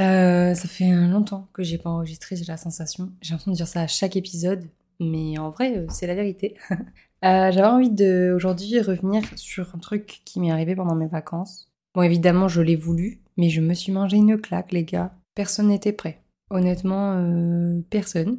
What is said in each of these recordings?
Euh, ça fait longtemps que j'ai pas enregistré, j'ai la sensation. J'ai l'impression de dire ça à chaque épisode, mais en vrai, euh, c'est la vérité. Euh, j'avais envie de aujourd'hui revenir sur un truc qui m'est arrivé pendant mes vacances. Bon, évidemment, je l'ai voulu, mais je me suis mangé une claque, les gars. Personne n'était prêt. Honnêtement, personne.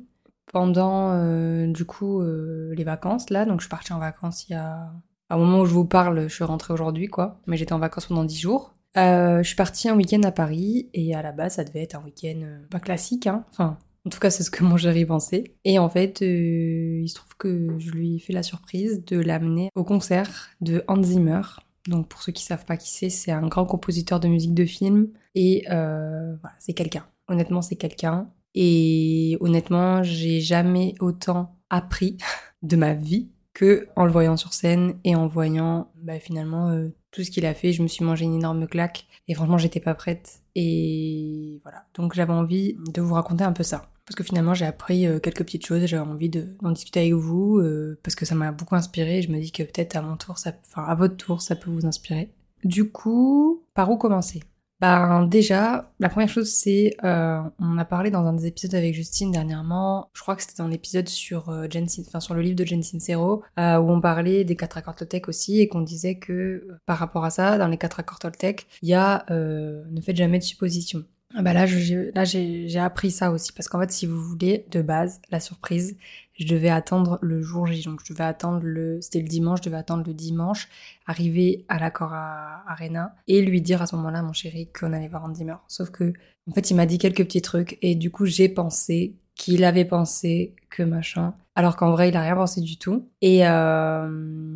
Pendant, du coup, les vacances, là, donc je suis partie en vacances il y a... À un moment où je vous parle, je suis rentrée aujourd'hui, quoi. Mais j'étais en vacances pendant 10 jours. Je suis partie un week-end à Paris, et à la base, ça devait être un week-end pas classique, hein. Enfin, en tout cas, c'est ce que moi j'avais pensé. Et en fait, euh, il se trouve que je lui ai fait la surprise de l'amener au concert de Hans Zimmer. Donc pour ceux qui savent pas qui c'est, c'est un grand compositeur de musique de film. Et euh, voilà, c'est quelqu'un. Honnêtement, c'est quelqu'un. Et honnêtement, j'ai jamais autant appris de ma vie que en le voyant sur scène et en voyant bah, finalement euh, tout ce qu'il a fait. Je me suis mangé une énorme claque et franchement, j'étais pas prête. Et voilà. Donc j'avais envie de vous raconter un peu ça. Parce que finalement, j'ai appris euh, quelques petites choses et j'avais envie d'en discuter avec vous euh, parce que ça m'a beaucoup inspiré. je me dis que peut-être à mon tour, enfin à votre tour, ça peut vous inspirer. Du coup, par où commencer? Ben déjà, la première chose c'est, euh, on a parlé dans un des épisodes avec Justine dernièrement, je crois que c'était dans l'épisode sur euh, enfin sur le livre de Jen Sincero, euh, où on parlait des quatre accords Toltec aussi et qu'on disait que par rapport à ça, dans les quatre accords Toltec, il y a ne faites jamais de suppositions. Ah bah là, j'ai appris ça aussi parce qu'en fait, si vous voulez, de base, la surprise, je devais attendre le jour J. Donc, je devais attendre le, c'était le dimanche, je devais attendre le dimanche, arriver à l'accord à Arena et lui dire à ce moment-là, mon chéri, qu'on allait voir Andy Murray. Sauf que, en fait, il m'a dit quelques petits trucs et du coup, j'ai pensé qu'il avait pensé que machin, alors qu'en vrai il a rien pensé du tout. Et euh,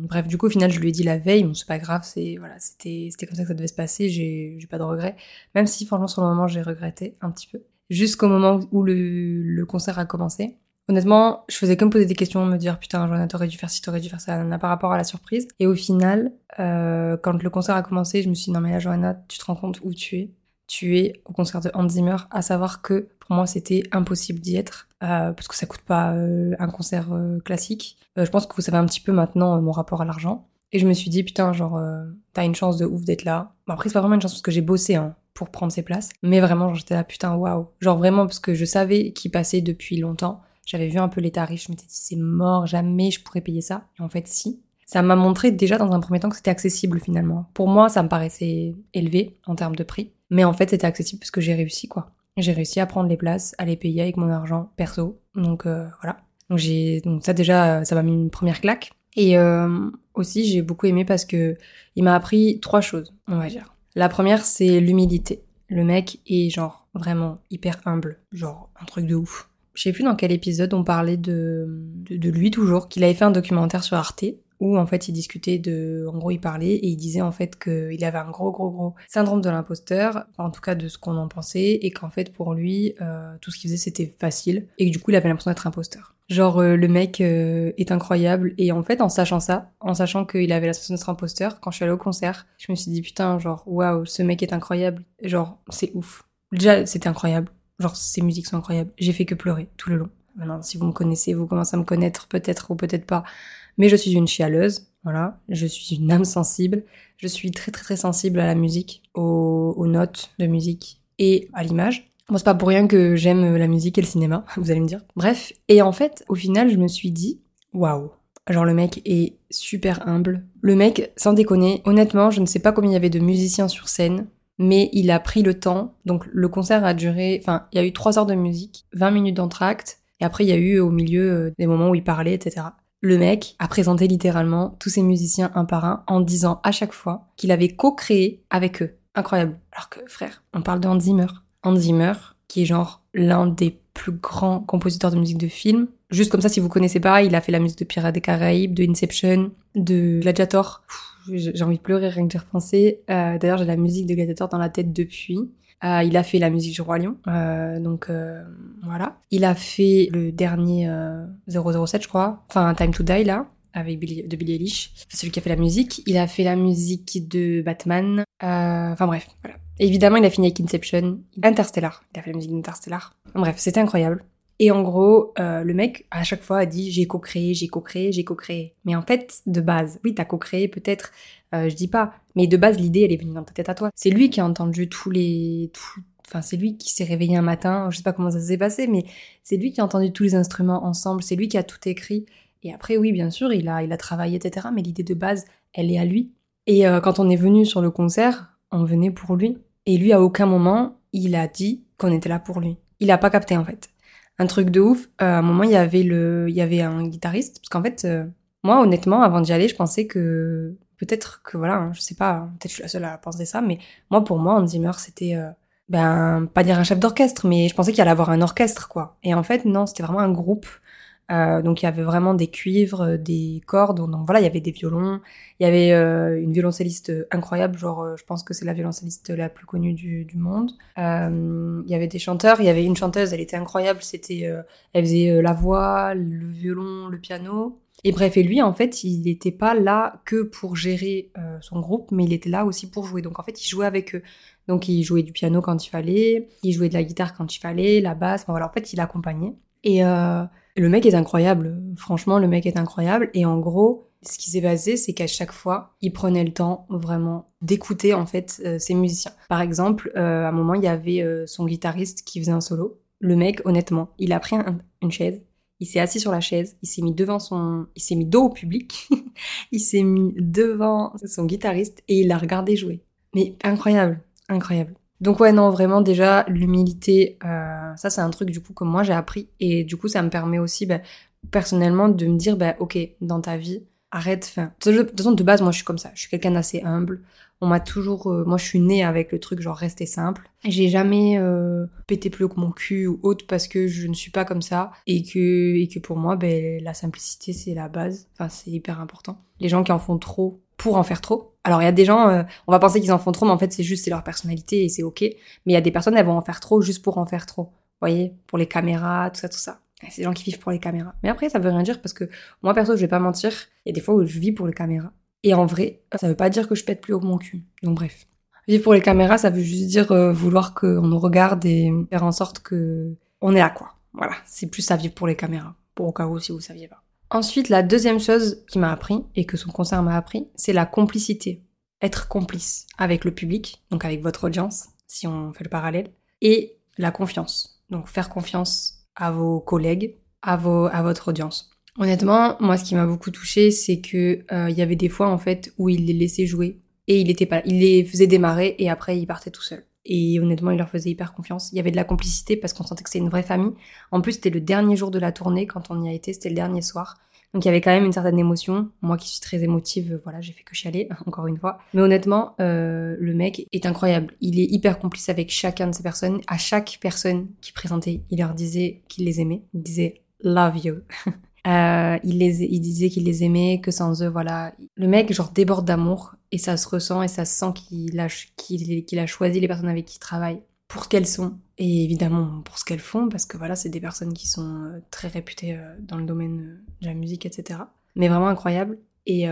bref, du coup au final je lui ai dit la veille, bon c'est pas grave, c'est voilà, c'était c'était comme ça que ça devait se passer, j'ai pas de regrets, même si franchement sur le moment j'ai regretté un petit peu, jusqu'au moment où le, le concert a commencé. Honnêtement, je faisais comme poser des questions, me dire putain, Joanna, t'aurais dû faire ci, t'aurais dû faire ça, par rapport à la surprise. Et au final, euh, quand le concert a commencé, je me suis dit non mais là, Johanna, tu te rends compte où tu es tu es au concert de Hans Zimmer, à savoir que pour moi c'était impossible d'y être euh, parce que ça coûte pas euh, un concert euh, classique. je pense que vous savez un petit peu maintenant mon rapport à l'argent. Et je me suis dit putain genre t'as une chance de ouf d'être là. Bon, après c'est pas vraiment une chance parce que j'ai bossé hein, pour prendre ces places, mais vraiment j'étais là putain waouh. Genre vraiment parce que je savais qu'il passait depuis longtemps. J'avais vu un peu les tarifs, je m'étais dit c'est mort, jamais je pourrais payer ça. Et en fait si. Ça m'a montré déjà dans un premier temps que c'était accessible finalement. Pour moi ça me paraissait élevé en termes de prix. Mais en fait, c'était accessible parce que j'ai réussi, quoi. J'ai réussi à prendre les places, à les payer avec mon argent perso. Donc euh, voilà. Donc j'ai donc ça déjà ça m'a mis une première claque. Et euh, aussi j'ai beaucoup aimé parce que il m'a appris trois choses, on va dire. La première c'est l'humilité. Le mec est genre vraiment hyper humble, genre un truc de ouf. Je sais plus dans quel épisode on parlait de, de, de lui toujours, qu'il avait fait un documentaire sur Arte où en fait il discutait de, en gros il parlait et il disait en fait qu'il avait un gros gros gros syndrome de l'imposteur, en tout cas de ce qu'on en pensait, et qu'en fait pour lui euh, tout ce qu'il faisait c'était facile et que du coup il avait l'impression d'être imposteur. Genre euh, le mec euh, est incroyable et en fait en sachant ça, en sachant qu'il avait l'impression d'être imposteur, quand je suis allée au concert, je me suis dit putain genre waouh ce mec est incroyable, genre c'est ouf. Déjà c'était incroyable, genre ses musiques sont incroyables, j'ai fait que pleurer tout le long. Maintenant si vous me connaissez, vous commencez à me connaître peut-être ou peut-être pas mais je suis une chialeuse, voilà. Je suis une âme sensible. Je suis très très très sensible à la musique, aux, notes de musique et à l'image. Bon, c'est pas pour rien que j'aime la musique et le cinéma, vous allez me dire. Bref, et en fait, au final, je me suis dit, waouh, Genre le mec est super humble. Le mec, sans déconner, honnêtement, je ne sais pas combien il y avait de musiciens sur scène, mais il a pris le temps. Donc le concert a duré, enfin, il y a eu 3 heures de musique, 20 minutes d'entracte, Et après, il y a eu au milieu euh, des moments où il parlait, etc. Le mec a présenté littéralement tous ses musiciens un par un en disant à chaque fois qu'il avait co-créé avec eux. Incroyable. Alors que, frère, on parle de Hans Zimmer. Hans Zimmer, qui est genre l'un des plus grands compositeurs de musique de film. Juste comme ça, si vous connaissez pas, il a fait la musique de Pirates des Caraïbes, de Inception, de Gladiator. J'ai envie de pleurer rien que d'y repenser. Euh, D'ailleurs, j'ai la musique de Gladiator dans la tête depuis. Euh, il a fait la musique du Roi Lion, euh, donc euh, voilà. Il a fait le dernier 007, je crois, enfin Time to Die là, avec Billy, de Billy Eilish. Celui qui a fait la musique. Il a fait la musique de Batman. Enfin bref, voilà. Évidemment, il a fini avec Inception, Interstellar. Il a fait la musique d'Interstellar. Bref, c'était incroyable. Et en gros, euh, le mec, à chaque fois, a dit j'ai co-créé, j'ai co-créé, j'ai co-créé. Mais en fait, de base, oui, t'as co-créé peut-être, euh, je dis pas, mais de base, l'idée, elle est venue dans ta tête à toi. C'est lui qui a entendu tous les... Enfin, c'est lui qui s'est réveillé un matin, je sais pas comment ça s'est passé, mais c'est lui qui a entendu tous les instruments ensemble, c'est lui qui a tout écrit. Et après, oui, bien sûr, il a, il a travaillé, etc. Mais l'idée de base, elle est à lui. Et euh, quand on est venu sur le concert, on venait pour lui. Et lui, à aucun moment, il a dit qu'on était là pour lui. Il a pas capté, en fait un truc de ouf. Euh, à un moment, il y avait le, il y avait un guitariste, parce qu'en fait, euh, moi, honnêtement, avant d'y aller, je pensais que peut-être que voilà, hein, je sais pas, hein, peut-être je suis la seule à penser ça, mais moi, pour moi, Hans Zimmer, c'était euh, ben pas dire un chef d'orchestre, mais je pensais qu'il allait avoir un orchestre, quoi. Et en fait, non, c'était vraiment un groupe euh, donc il y avait vraiment des cuivres, euh, des cordes, donc voilà, il y avait des violons, il y avait euh, une violoncelliste incroyable, genre je pense que c'est la violoncelliste la plus connue du, du monde. il y avait des chanteurs, il y avait une chanteuse, elle était incroyable, c'était, elle faisait la voix, le violon, le piano. Et bref, et lui, en fait, il n'était pas là que pour gérer son groupe, mais il était là aussi pour jouer. Donc en fait, il jouait avec eux. Donc il jouait du piano quand il fallait, il jouait de la guitare quand il fallait, la basse, enfin voilà, en fait, il accompagnait. Et euh, le mec est incroyable. Franchement, le mec est incroyable. Et en gros, ce qui s'est passé, c'est qu'à chaque fois, il prenait le temps vraiment d'écouter en fait euh, ses musiciens. Par exemple, euh, à un moment, il y avait euh, son guitariste qui faisait un solo. Le mec, honnêtement, il a pris une chaise, il s'est assis sur la chaise, il s'est mis devant son, il s'est mis dos au public, il s'est mis devant son guitariste et il l'a regardé jouer. Mais incroyable, incroyable. Donc ouais, non, vraiment déjà, l'humilité, euh, ça c'est un truc du coup que moi j'ai appris. Et du coup, ça me permet aussi, bah, personnellement, de me dire, bah, ok, dans ta vie, arrête, enfin... De toute façon, de base, moi je suis comme ça. Je suis quelqu'un d'assez humble. On m'a toujours... Euh, moi je suis née avec le truc genre rester simple. J'ai jamais euh, pété plus haut que mon cul ou autre parce que je ne suis pas comme ça. Et que, et que pour moi, ben, la simplicité c'est la base. Enfin, c'est hyper important. Les gens qui en font trop pour en faire trop. Alors il y a des gens, euh, on va penser qu'ils en font trop, mais en fait c'est juste c'est leur personnalité et c'est ok. Mais il y a des personnes, elles vont en faire trop juste pour en faire trop. Vous voyez, pour les caméras, tout ça, tout ça. C'est des gens qui vivent pour les caméras. Mais après ça veut rien dire parce que moi perso je vais pas mentir, il y a des fois où je vis pour les caméras. Et en vrai, ça veut pas dire que je pète plus haut mon cul. Donc bref. Vivre pour les caméras, ça veut juste dire euh, vouloir qu'on nous regarde et faire en sorte que on est là quoi. Voilà, c'est plus ça vivre pour les caméras. Pour au cas où si vous saviez pas. Ensuite, la deuxième chose qui m'a appris et que son concert m'a appris, c'est la complicité. Être complice avec le public, donc avec votre audience, si on fait le parallèle, et la confiance. Donc faire confiance à vos collègues, à, vos, à votre audience. Honnêtement, moi, ce qui m'a beaucoup touché, c'est que euh, il y avait des fois en fait où il les laissait jouer et il était pas, il les faisait démarrer et après il partait tout seul. Et honnêtement, il leur faisait hyper confiance. Il y avait de la complicité parce qu'on sentait que c'était une vraie famille. En plus, c'était le dernier jour de la tournée quand on y a été, c'était le dernier soir. Donc il y avait quand même une certaine émotion. Moi qui suis très émotive, voilà, j'ai fait que chialer, encore une fois. Mais honnêtement, euh, le mec est incroyable. Il est hyper complice avec chacun de ces personnes. À chaque personne qui présentait, il leur disait qu'il les aimait. Il disait « love you ». Euh, il, les, il disait qu'il les aimait, que sans eux, voilà. Le mec, genre, déborde d'amour et ça se ressent et ça se sent qu'il a, qu'il, a choisi les personnes avec qui il travaille pour ce qu'elles sont et évidemment pour ce qu'elles font parce que voilà, c'est des personnes qui sont euh, très réputées euh, dans le domaine de la musique, etc. Mais vraiment incroyable et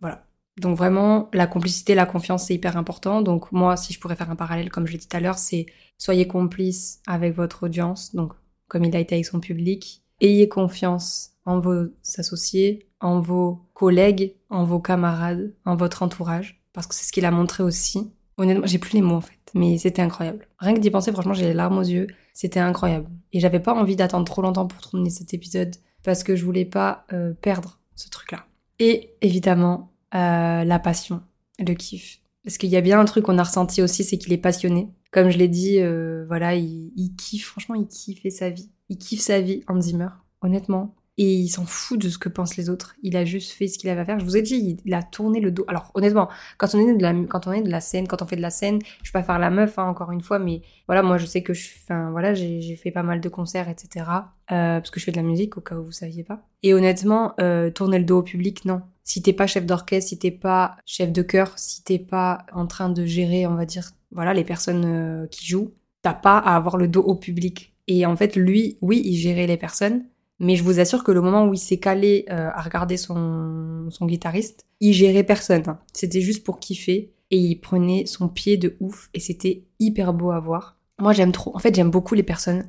voilà. Donc vraiment, la complicité, la confiance, c'est hyper important. Donc moi, si je pourrais faire un parallèle, comme je l'ai dit tout à l'heure, c'est soyez complice avec votre audience, donc comme il a été avec son public, Ayez confiance en vos associés, en vos collègues, en vos camarades, en votre entourage, parce que c'est ce qu'il a montré aussi. Honnêtement, j'ai plus les mots en fait, mais c'était incroyable. Rien que d'y penser, franchement, j'ai les larmes aux yeux. C'était incroyable. Et j'avais pas envie d'attendre trop longtemps pour tourner cet épisode, parce que je voulais pas euh, perdre ce truc-là. Et évidemment, euh, la passion, le kiff. Parce qu'il y a bien un truc qu'on a ressenti aussi, c'est qu'il est passionné. Comme je l'ai dit, euh, voilà, il, il, kiffe, franchement, il kiffait sa vie. Il kiffe sa vie, Hans Zimmer, honnêtement et il s'en fout de ce que pensent les autres. Il a juste fait ce qu'il avait à faire. Je vous ai dit, il a tourné le dos. Alors honnêtement, quand on est de la, quand on est de la scène, quand on fait de la scène, je vais pas faire la meuf hein, encore une fois, mais voilà, moi je sais que je, voilà, j'ai fait pas mal de concerts, etc. Euh, parce que je fais de la musique au cas où vous saviez pas. Et honnêtement, euh, tourner le dos au public, non. Si t'es pas chef d'orchestre, si t'es pas chef de chœur, si t'es pas en train de gérer, on va dire, voilà, les personnes euh, qui jouent, t'as pas à avoir le dos au public. Et en fait, lui, oui, il gérait les personnes, mais je vous assure que le moment où il s'est calé euh, à regarder son, son guitariste, il gérait personne. C'était juste pour kiffer et il prenait son pied de ouf et c'était hyper beau à voir. Moi j'aime trop, en fait j'aime beaucoup les personnes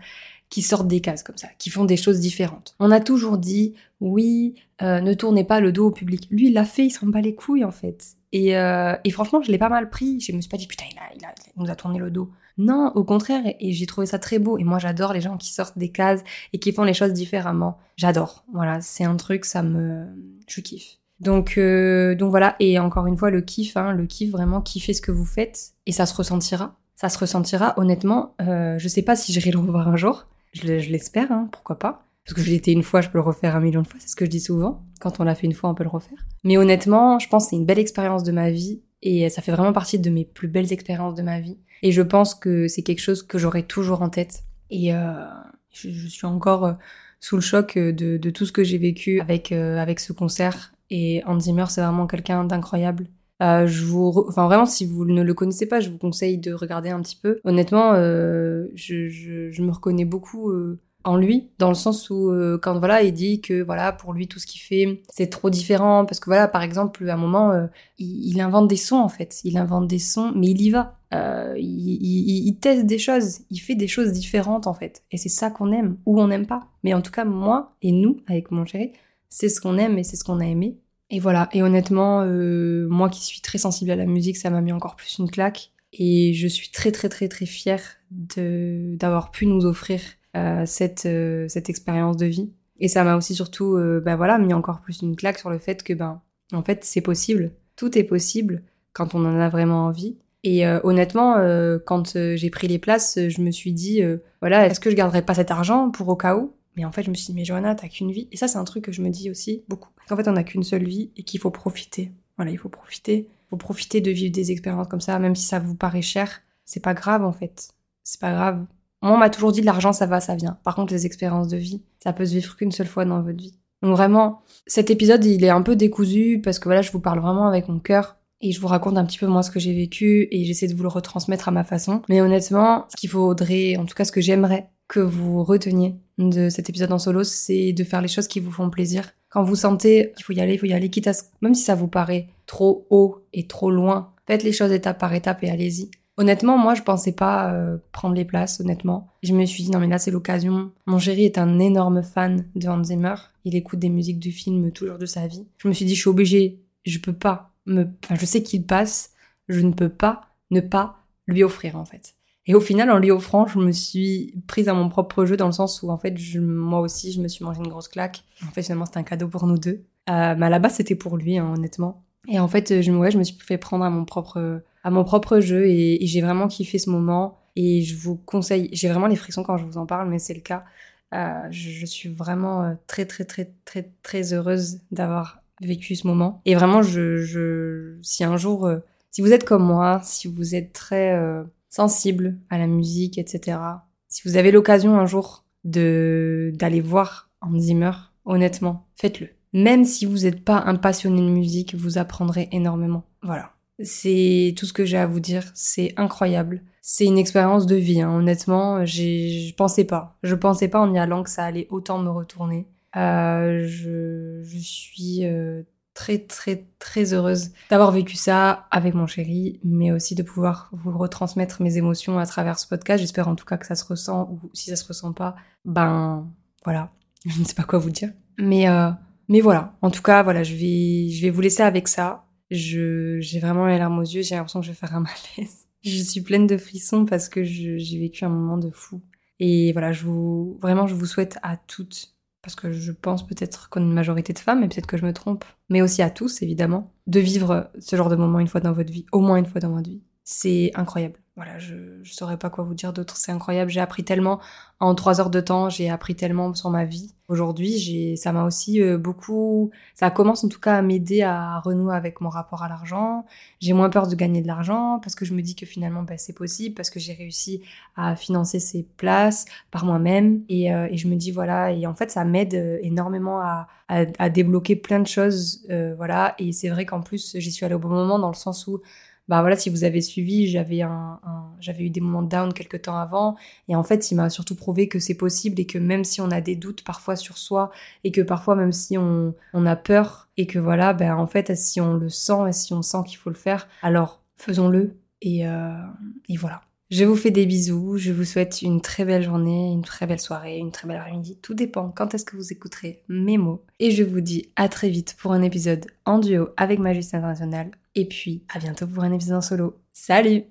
qui sortent des cases comme ça, qui font des choses différentes. On a toujours dit oui, euh, ne tournez pas le dos au public. Lui il l'a fait, il s'en bat les couilles en fait. Et, euh, et franchement je l'ai pas mal pris. Je me suis pas dit putain il, a, il, a, il nous a tourné le dos. Non, au contraire, et j'ai trouvé ça très beau. Et moi, j'adore les gens qui sortent des cases et qui font les choses différemment. J'adore. Voilà, c'est un truc, ça me, je kiffe. Donc, euh, donc voilà. Et encore une fois, le kiff, hein, le kiff, vraiment kiffer ce que vous faites, et ça se ressentira. Ça se ressentira. Honnêtement, euh, je sais pas si j'irai le revoir un jour. Je, l'espère, hein, pourquoi pas. Parce que j'ai été une fois, je peux le refaire un million de fois. C'est ce que je dis souvent. Quand on l'a fait une fois, on peut le refaire. Mais honnêtement, je pense que c'est une belle expérience de ma vie et ça fait vraiment partie de mes plus belles expériences de ma vie. Et je pense que c'est quelque chose que j'aurai toujours en tête. Et euh, je, suis encore euh, sous le choc de, de tout ce que j'ai vécu avec, euh, avec ce concert. Et Hans Zimmer, c'est vraiment quelqu'un d'incroyable. Euh, je vous, enfin vraiment, si vous ne le connaissez pas, je vous conseille de regarder un petit peu. Honnêtement, euh, je, me reconnais beaucoup euh, en lui, dans le sens où euh, quand voilà, il dit que voilà pour lui tout ce qu'il fait c'est trop différent parce que voilà par exemple à un moment euh, il, invente des sons en fait, il invente des sons mais il y va, euh, il, teste des choses, il fait des choses différentes en fait et c'est ça qu'on aime ou on n'aime pas. Mais en tout cas moi et nous avec mon chéri c'est ce qu'on aime et c'est ce qu'on a aimé et voilà et honnêtement euh, moi qui suis très sensible à la musique ça m'a mis encore plus une claque et je suis très très très très fière d'avoir pu nous offrir euh, cette, cette expérience de vie. Et ça m'a aussi surtout, bah voilà, mis encore plus une claque sur le fait que, ben, en fait, c'est possible. Tout est possible quand on en a vraiment envie. Et euh, honnêtement, euh, quand euh, j'ai pris les places, je me suis dit, voilà, est-ce que je garderais pas cet argent pour au cas où? Mais en fait, je me suis dit, mais Johanna, t'as qu'une vie. Et ça, c'est un truc que je me dis aussi beaucoup. En fait, on n'a qu'une seule vie et qu'il faut profiter. Voilà, il faut profiter. Il faut profiter de vivre des expériences comme ça, même si ça vous paraît cher. C'est pas grave, en fait. C'est pas grave. Moi, on m'a toujours dit l'argent, ça va, ça vient. Par contre, les expériences de vie, ça peut se vivre qu'une seule fois dans votre vie. Donc vraiment, cet épisode, il est un peu décousu parce que voilà, je vous parle vraiment avec mon cœur et je vous raconte un petit peu moi ce que j'ai vécu et j'essaie de vous le retransmettre à ma façon. Mais honnêtement, ce qu'il faudrait, en tout cas ce que j'aimerais que vous reteniez de cet épisode en solo, c'est de faire les choses qui vous font plaisir. Quand vous sentez qu'il faut y aller, il faut y aller, quitte à ce... même si ça vous paraît trop haut et trop loin, faites les choses étape par étape et allez-y. Honnêtement, moi, je pensais pas euh, prendre les places, honnêtement. Je me suis dit, non, mais là, c'est l'occasion. Mon chéri est un énorme fan de Hans Zimmer. Il écoute des musiques du film jour de sa vie. Je me suis dit, je suis obligée, je peux pas je sais qu'il passe, je ne peux pas ne pas lui offrir, en fait. Et au final, en lui offrant, je me suis prise à mon propre jeu dans le sens où, en fait, moi aussi, je me suis mangé une grosse claque. En fait, finalement, c'était un cadeau pour nous deux. Euh, mais à la base, c'était pour lui, hein, honnêtement. Et en fait, je, ouais, je me suis fait prendre à mon propre à mon propre jeu et, j'ai vraiment kiffé ce moment et je vous conseille, j'ai vraiment les frissons quand je vous en parle, mais c'est le cas. Euh, je, je, suis vraiment euh, très très très très très heureuse d'avoir vécu ce moment et vraiment je, je si un jour euh, si vous êtes comme moi, si vous êtes très euh, sensible à la musique, etc. Si vous avez l'occasion un jour de d'aller voir Hans Zimmer, honnêtement, faites-le. Même si vous n'êtes pas un passionné de musique, vous apprendrez énormément. Voilà. C'est tout ce que j'ai à vous dire. C'est incroyable. C'est une expérience de vie. Hein. Honnêtement, je pensais pas. Je pensais pas en y allant que ça allait autant me retourner. Euh, je, je, suis euh, très très très heureuse d'avoir vécu ça avec mon chéri, mais aussi de pouvoir vous retransmettre mes émotions à travers ce podcast. J'espère en tout cas que ça se ressent ou si ça se ressent pas, ben voilà, je ne sais pas quoi vous dire. Mais euh, mais voilà, en tout cas voilà, je vais je vais vous laisser avec ça je j'ai vraiment les larmes aux yeux, j'ai l'impression que je vais faire un malaise. Je suis pleine de frissons parce que j'ai vécu un moment de fou. Et voilà, je vous vraiment je vous souhaite à toutes parce que je pense peut-être qu'on est une majorité de femmes, et peut-être que je me trompe, mais aussi à tous évidemment, de vivre ce genre de moment une fois dans votre vie, au moins une fois dans votre vie. C'est incroyable. voilà, je, je saurais pas quoi vous dire d'autre. C'est incroyable. J'ai appris tellement en trois heures de temps. J'ai appris tellement sur ma vie. Aujourd'hui, j'ai, ça m'a aussi euh, beaucoup, ça commence en tout cas à m'aider à renouer avec mon rapport à l'argent. J'ai moins peur de gagner de l'argent parce que je me dis que finalement, ben, c'est possible parce que j'ai réussi à financer ces places par moi-même et, euh, et, je me dis voilà. Et en fait, ça m'aide euh, énormément à, à, à, débloquer plein de choses, euh, voilà. Et c'est vrai qu'en plus, j'y suis allée au bon moment dans le sens où bah voilà, si vous avez suivi, j'avais un, j'avais eu des moments down quelques temps avant, et en fait, il m'a surtout prouvé que c'est possible et que même si on a des doutes parfois sur soi et que parfois même si on, on a peur et que voilà, ben en fait, si on le sent et si on sent qu'il faut le faire, alors faisons-le et, euh, et voilà. Je vous fais des bisous, je vous souhaite une très belle journée, une très belle soirée, une très belle après-midi, tout dépend quand est-ce que vous écouterez mes mots. Et je vous dis à très vite pour un épisode en duo avec ma International. Et puis, à bientôt pour un épisode en solo. Salut